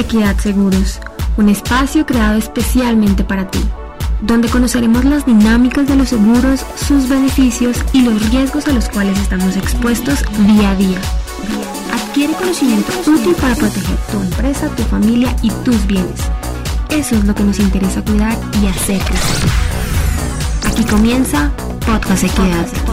Equidad Seguros, un espacio creado especialmente para ti, donde conoceremos las dinámicas de los seguros, sus beneficios y los riesgos a los cuales estamos expuestos día a día. Adquiere conocimiento útil para proteger tu empresa, tu familia y tus bienes. Eso es lo que nos interesa cuidar y hacer crecer. Aquí comienza Podcast Equidad.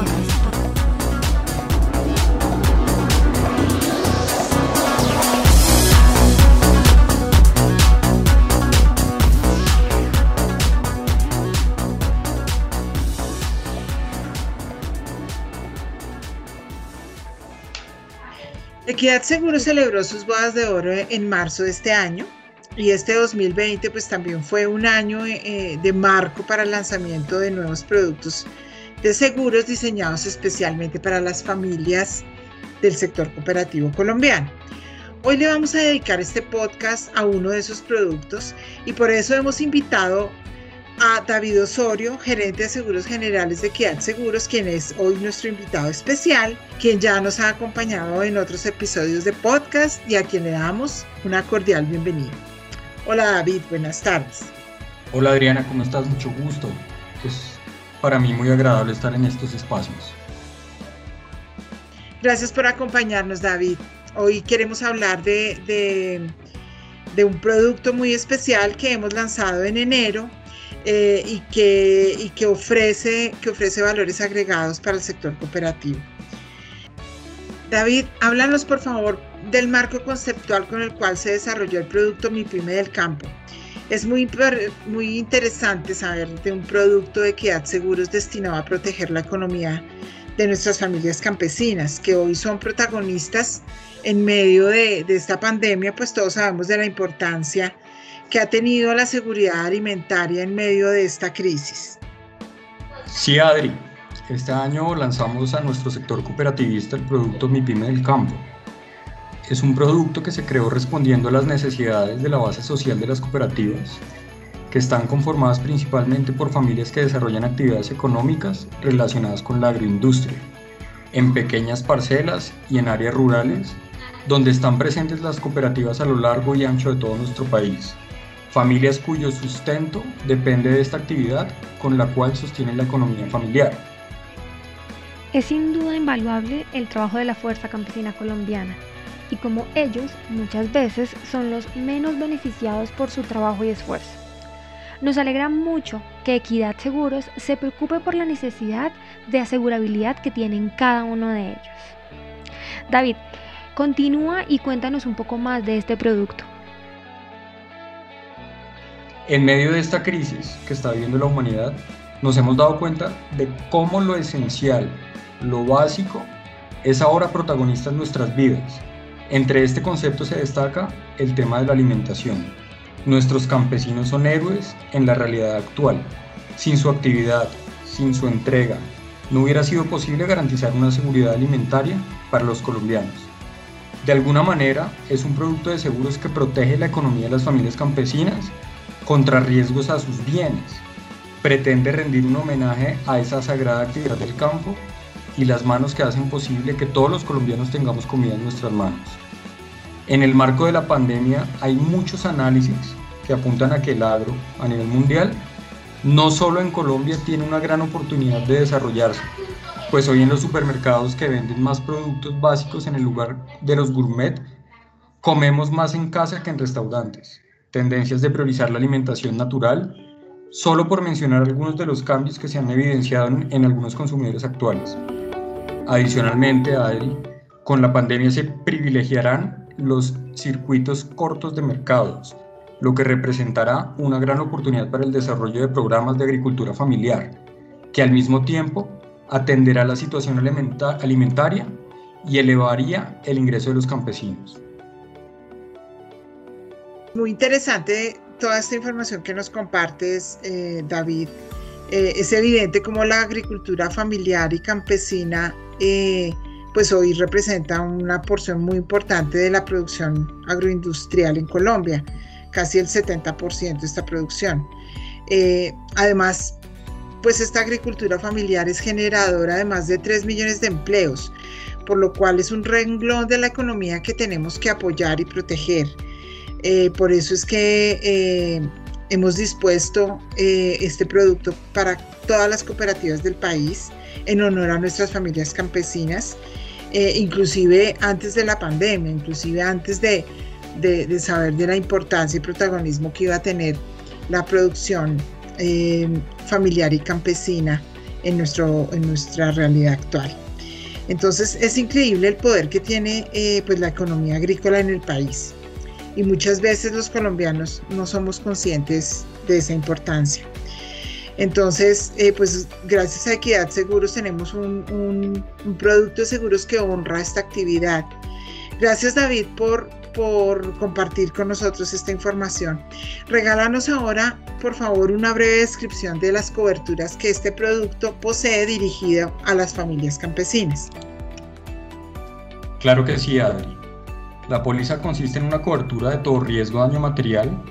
Equidad Seguro celebró sus bodas de oro en marzo de este año y este 2020 pues también fue un año eh, de marco para el lanzamiento de nuevos productos de seguros diseñados especialmente para las familias del sector cooperativo colombiano. Hoy le vamos a dedicar este podcast a uno de esos productos y por eso hemos invitado a David Osorio, gerente de seguros generales de Equidad Seguros, quien es hoy nuestro invitado especial, quien ya nos ha acompañado en otros episodios de podcast y a quien le damos una cordial bienvenida. Hola David, buenas tardes. Hola Adriana, ¿cómo estás? Mucho gusto. Es para mí muy agradable estar en estos espacios. Gracias por acompañarnos David. Hoy queremos hablar de, de, de un producto muy especial que hemos lanzado en enero eh, y, que, y que, ofrece, que ofrece valores agregados para el sector cooperativo. David, háblanos por favor del marco conceptual con el cual se desarrolló el producto Mi Pyme del Campo. Es muy, muy interesante saber de un producto de equidad seguros destinado a proteger la economía de nuestras familias campesinas, que hoy son protagonistas en medio de, de esta pandemia, pues todos sabemos de la importancia que ha tenido la seguridad alimentaria en medio de esta crisis. Sí, Adri. Este año lanzamos a nuestro sector cooperativista el producto Mi Pyme del Campo. Es un producto que se creó respondiendo a las necesidades de la base social de las cooperativas, que están conformadas principalmente por familias que desarrollan actividades económicas relacionadas con la agroindustria, en pequeñas parcelas y en áreas rurales, donde están presentes las cooperativas a lo largo y ancho de todo nuestro país familias cuyo sustento depende de esta actividad con la cual sostienen la economía familiar. Es sin duda invaluable el trabajo de la fuerza campesina colombiana y como ellos muchas veces son los menos beneficiados por su trabajo y esfuerzo. Nos alegra mucho que Equidad Seguros se preocupe por la necesidad de asegurabilidad que tienen cada uno de ellos. David, continúa y cuéntanos un poco más de este producto. En medio de esta crisis que está viviendo la humanidad, nos hemos dado cuenta de cómo lo esencial, lo básico, es ahora protagonista en nuestras vidas. Entre este concepto se destaca el tema de la alimentación. Nuestros campesinos son héroes en la realidad actual. Sin su actividad, sin su entrega, no hubiera sido posible garantizar una seguridad alimentaria para los colombianos. De alguna manera, es un producto de seguros que protege la economía de las familias campesinas contra riesgos a sus bienes. Pretende rendir un homenaje a esa sagrada actividad del campo y las manos que hacen posible que todos los colombianos tengamos comida en nuestras manos. En el marco de la pandemia hay muchos análisis que apuntan a que el agro a nivel mundial no solo en Colombia tiene una gran oportunidad de desarrollarse, pues hoy en los supermercados que venden más productos básicos en el lugar de los gourmet, comemos más en casa que en restaurantes tendencias de priorizar la alimentación natural, solo por mencionar algunos de los cambios que se han evidenciado en, algunos consumidores actuales. Adicionalmente, con la pandemia se privilegiarán los circuitos cortos de mercados, lo que representará una gran oportunidad para el desarrollo de programas de agricultura familiar, que al mismo tiempo atenderá la situación alimentaria y elevaría el ingreso de los campesinos. Muy interesante toda esta información que nos compartes, eh, David. Eh, es evidente como la agricultura familiar y campesina, eh, pues hoy representa una porción muy importante de la producción agroindustrial en Colombia, casi el 70% de esta producción. además, pues esta agricultura familiar es generadora de más de 3 millones de empleos, por lo cual es un renglón de la economía que tenemos que apoyar y proteger. Eh, por eso es que eh, hemos dispuesto eh, este producto para todas las cooperativas del país en honor a nuestras familias campesinas, inclusive antes de la pandemia, inclusive antes de, de, saber de la importancia y protagonismo que iba a tener la producción familiar y campesina en, nuestro, en nuestra realidad actual. Entonces es increíble el poder que tiene pues la economía agrícola en el país y muchas veces los colombianos no somos conscientes de esa importancia. Entonces, eh, pues gracias a Equidad Seguros tenemos un, producto de seguros que honra esta actividad. Gracias David por, por compartir con nosotros esta información. Regálanos ahora, por favor, una breve descripción de las coberturas que este producto posee dirigido a las familias campesinas. Claro que sí, Adri. La póliza consiste en una cobertura de todo riesgo daño material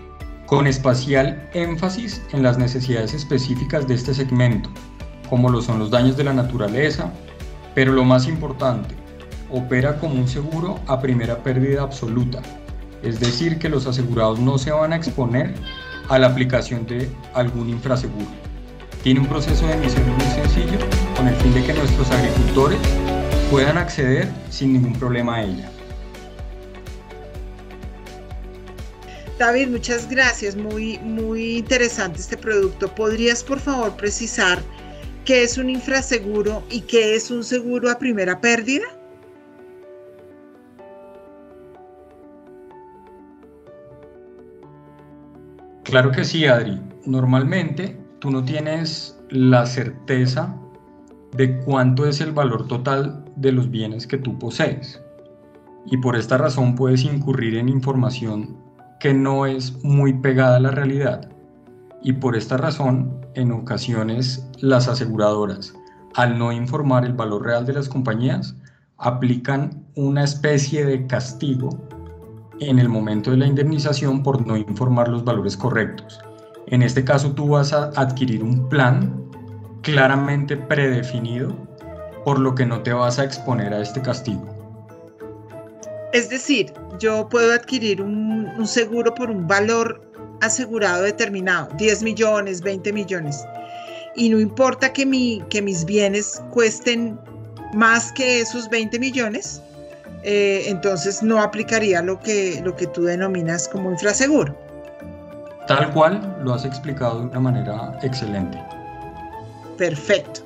con espacial énfasis en las necesidades específicas de este segmento, como lo son los daños de la naturaleza, pero lo más importante, opera como un seguro a primera pérdida absoluta, es decir, que los asegurados no se van a exponer a la aplicación de algún infraseguro. Tiene un proceso de emisión muy sencillo con el fin de que nuestros agricultores puedan acceder sin ningún problema a ella. David, muchas gracias. Muy, muy interesante este producto. ¿Podrías, por favor, precisar qué es un infraseguro y qué es un seguro a primera pérdida? Claro que sí, Adri. Normalmente tú no tienes la certeza de cuánto es el valor total de los bienes que tú posees. Y por esta razón puedes incurrir en información que no es muy pegada a la realidad. Y por esta razón, en ocasiones las aseguradoras, al no informar el valor real de las compañías, aplican una especie de castigo en el momento de la indemnización por no informar los valores correctos. En este caso tú vas a adquirir un plan claramente predefinido, por lo que no te vas a exponer a este castigo. Es decir, yo puedo adquirir un, seguro por un valor asegurado determinado, 10 millones, 20 millones, y no importa que, mi, que mis bienes cuesten más que esos 20 millones, eh, entonces no aplicaría lo que, lo que tú denominas como infraseguro. Tal cual lo has explicado de una manera excelente. Perfecto.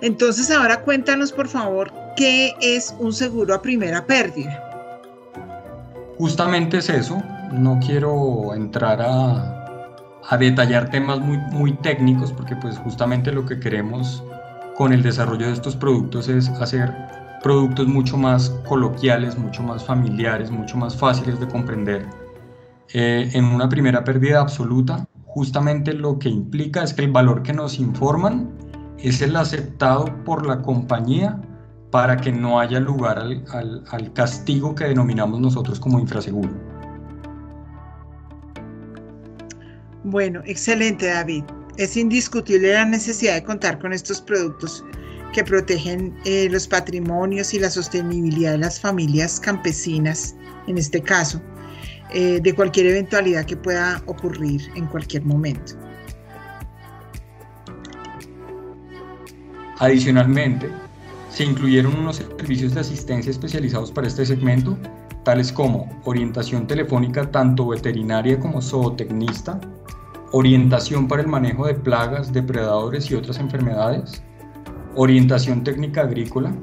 Entonces ahora cuéntanos por favor qué es un seguro a primera pérdida. Justamente es eso, no quiero entrar a, detallar temas muy, técnicos porque pues justamente lo que queremos con el desarrollo de estos productos es hacer productos mucho más coloquiales, mucho más familiares, mucho más fáciles de comprender. Eh, en una primera pérdida absoluta, justamente lo que implica es que el valor que nos informan es el aceptado por la compañía para que no haya lugar al, castigo que denominamos nosotros como infraseguro. Bueno, excelente David. Es indiscutible la necesidad de contar con estos productos que protegen eh, los patrimonios y la sostenibilidad de las familias campesinas, en este caso, eh, de cualquier eventualidad que pueda ocurrir en cualquier momento. Adicionalmente, se incluyeron unos servicios de asistencia especializados para este segmento, tales como orientación telefónica tanto veterinaria como zootecnista, orientación para el manejo de plagas, depredadores y otras enfermedades, orientación técnica agrícola,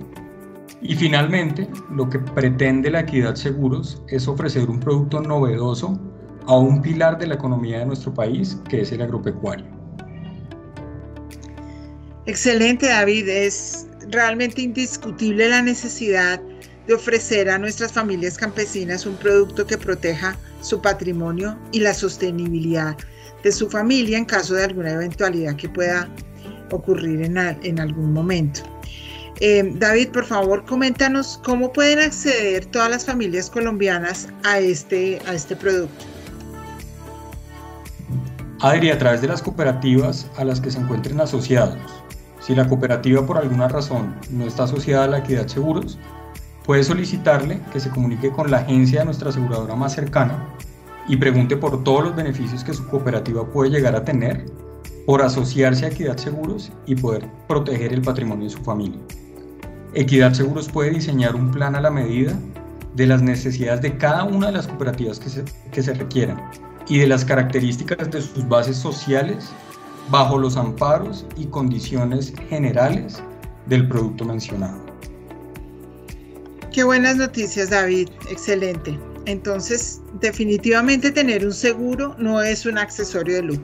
y finalmente, lo que pretende la Equidad Seguros es ofrecer un producto novedoso a un pilar de la economía de nuestro país, que es el agropecuario. Excelente, David. Es realmente indiscutible la necesidad de ofrecer a nuestras familias campesinas un producto que proteja su patrimonio y la sostenibilidad de su familia en caso de alguna eventualidad que pueda ocurrir en, algún momento. Eh, David, por favor, coméntanos cómo pueden acceder todas las familias colombianas a este, a este producto. Adri, a través de las cooperativas a las que se encuentren asociados, si la cooperativa por alguna razón no está asociada a la equidad seguros, puede solicitarle que se comunique con la agencia de nuestra aseguradora más cercana y pregunte por todos los beneficios que su cooperativa puede llegar a tener por asociarse a Equidad Seguros y poder proteger el patrimonio de su familia. Equidad Seguros puede diseñar un plan a la medida de las necesidades de cada una de las cooperativas que se, que se requieran y de las características de sus bases sociales bajo los amparos y condiciones generales del producto mencionado. Qué buenas noticias, David. Excelente. Entonces, definitivamente tener un seguro no es un accesorio de lujo.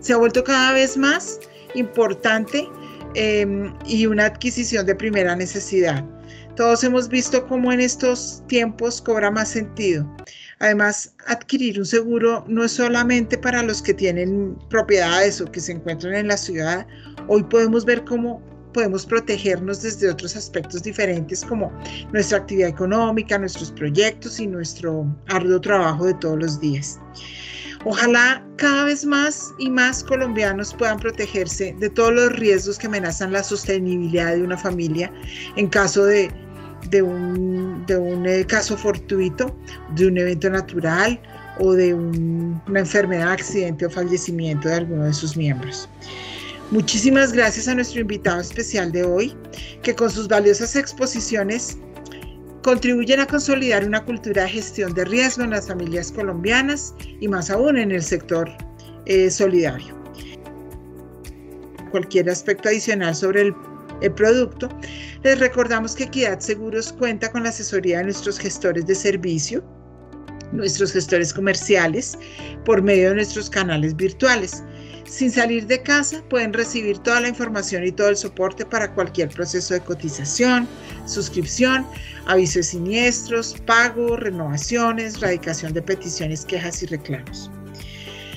Se ha vuelto cada vez más importante em, y una adquisición de primera necesidad. Todos hemos visto cómo en estos tiempos cobra más sentido. Además, adquirir un seguro no es solamente para los que tienen propiedades o que se encuentran en la ciudad. Hoy podemos ver cómo podemos protegernos desde otros aspectos diferentes como nuestra actividad económica, nuestros proyectos y nuestro arduo trabajo de todos los días. Ojalá cada vez más y más colombianos puedan protegerse de todos los riesgos que amenazan la sostenibilidad de una familia en caso de, un, eh, caso fortuito, de un evento natural o de una enfermedad, accidente o fallecimiento de alguno de sus miembros. Muchísimas gracias a nuestro invitado especial de hoy, que con sus valiosas exposiciones contribuyen a consolidar una cultura de gestión de riesgo en las familias colombianas y más aún en el sector eh, solidario. Cualquier aspecto adicional sobre el, el producto, les recordamos que Equidad Seguros cuenta con la asesoría de nuestros gestores de servicio, nuestros gestores comerciales, por medio de nuestros canales virtuales sin salir de casa pueden recibir toda la información y todo el soporte para cualquier proceso de cotización, suscripción, aviso de siniestros, pago, renovaciones, radicación de peticiones, quejas y reclamos.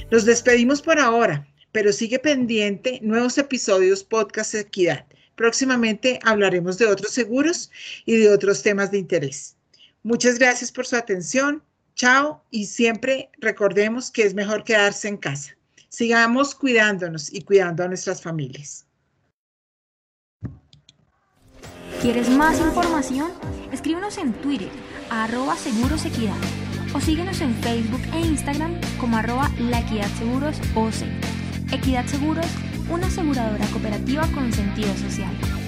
Nos despedimos por ahora, pero sigue pendiente nuevos episodios podcast Equidad. Próximamente hablaremos de otros seguros y de otros temas de interés. Muchas gracias por su atención. Chao y siempre recordemos que es mejor quedarse en casa. Sigamos cuidándonos y cuidando a nuestras familias. ¿Quieres más información? Escríbenos en Twitter a arroba segurosequidad o síguenos en Facebook e Instagram como arroba la equidad OC. Equidad una aseguradora cooperativa con sentido social.